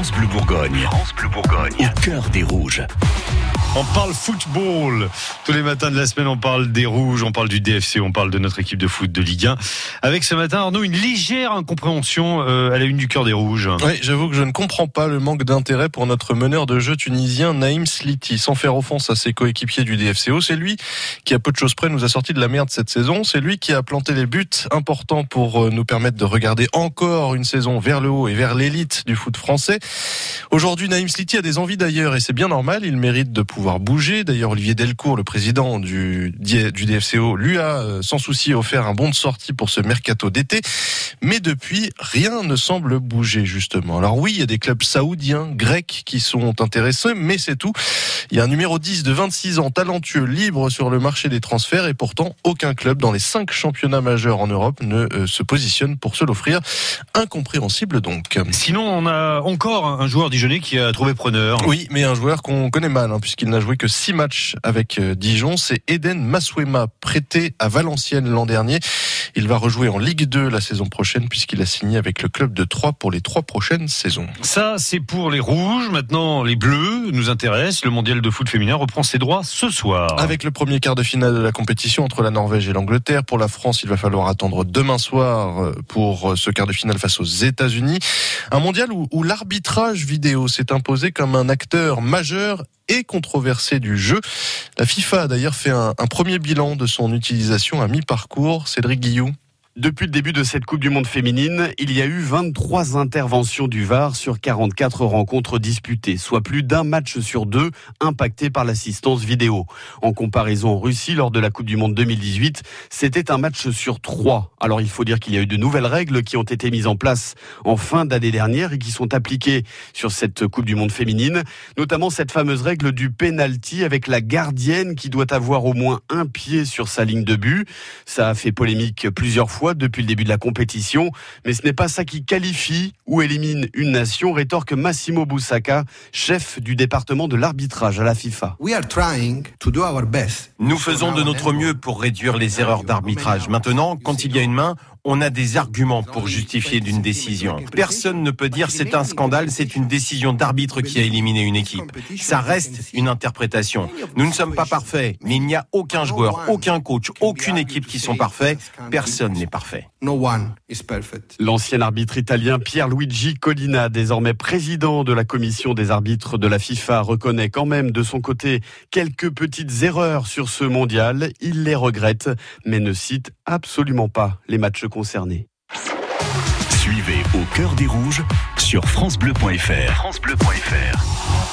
France Bleu Bourgogne. France Bleu Bourgogne. Au cœur des rouges. On parle football. Tous les matins de la semaine, on parle des rouges, on parle du DFC, on parle de notre équipe de foot de Ligue 1. Avec ce matin, Arnaud, une légère incompréhension euh, à la une du cœur des rouges. Oui, j'avoue que je ne comprends pas le manque d'intérêt pour notre meneur de jeu tunisien Naïm Sliti. Sans faire offense à ses coéquipiers du DFCO, c'est lui qui, à peu de choses près, nous a sorti de la merde cette saison. C'est lui qui a planté les buts importants pour euh, nous permettre de regarder encore une saison vers le haut et vers l'élite du foot français. Aujourd'hui, Naïm Sliti a des envies d'ailleurs et c'est bien normal. Il mérite de pouvoir pouvoir bouger. D'ailleurs, Olivier Delcourt, le président du, du DFCO, lui a euh, sans souci offert un bon de sortie pour ce mercato d'été. Mais depuis, rien ne semble bouger, justement. Alors oui, il y a des clubs saoudiens, grecs qui sont intéressés, mais c'est tout. Il y a un numéro 10 de 26 ans, talentueux, libre sur le marché des transferts, et pourtant, aucun club dans les cinq championnats majeurs en Europe ne euh, se positionne pour se l'offrir. Incompréhensible donc. Sinon, on a encore un joueur dijonnais qui a trouvé preneur. Oui, mais un joueur qu'on connaît mal, hein, puisqu'il n'a joué que six matchs avec euh, Dijon. C'est Eden Maswema, prêté à Valenciennes l'an dernier. Il va rejouer en Ligue 2 la saison prochaine puisqu'il a signé avec le club de Troyes pour les trois prochaines saisons. Ça, c'est pour les rouges. Maintenant, les bleus nous intéressent. Le mondial de foot féminin reprend ses droits ce soir. Avec le premier quart de finale de la compétition entre la Norvège et l'Angleterre. Pour la France, il va falloir attendre demain soir euh, pour euh, ce quart de finale face aux États-Unis. Un mondial où, où l'arbitrage vidéo s'est imposé comme un acteur majeur et controversé du jeu. La FIFA a d'ailleurs fait un, un premier bilan de son utilisation à mi-parcours. Cédric Guillou. Depuis le début de cette Coupe du Monde féminine, il y a eu 23 interventions du VAR sur 44 rencontres disputées, soit plus d'un match sur deux impacté par l'assistance vidéo. En comparaison en Russie, lors de la Coupe du Monde 2018, c'était un match sur trois. Alors il faut dire qu'il y a eu de nouvelles règles qui ont été mises en place en fin d'année dernière et qui sont appliquées sur cette Coupe du Monde féminine, notamment cette fameuse règle du penalty avec la gardienne qui doit avoir au moins un pied sur sa ligne de but. Ça a fait polémique plusieurs fois depuis le début de la compétition, mais ce n'est pas ça qui qualifie ou élimine une nation, rétorque Massimo Boussaka, chef du département de l'arbitrage à la FIFA. Nous faisons de notre mieux pour réduire les erreurs d'arbitrage. Maintenant, quand il y a une main, on a des arguments pour justifier d'une décision. Personne ne peut dire c'est un scandale, c'est une décision d'arbitre qui a éliminé une équipe. Ça reste une interprétation. Nous ne sommes pas parfaits, mais il n'y a aucun joueur, aucun coach, aucune équipe qui sont parfaits. Personne n'est parfait. L'ancien arbitre italien Pierluigi Collina, désormais président de la commission des arbitres de la FIFA, reconnaît quand même de son côté quelques petites erreurs sur ce mondial. Il les regrette, mais ne cite absolument pas les matchs concernés. Suivez au cœur des rouges sur francebleu.fr. francebleu.fr.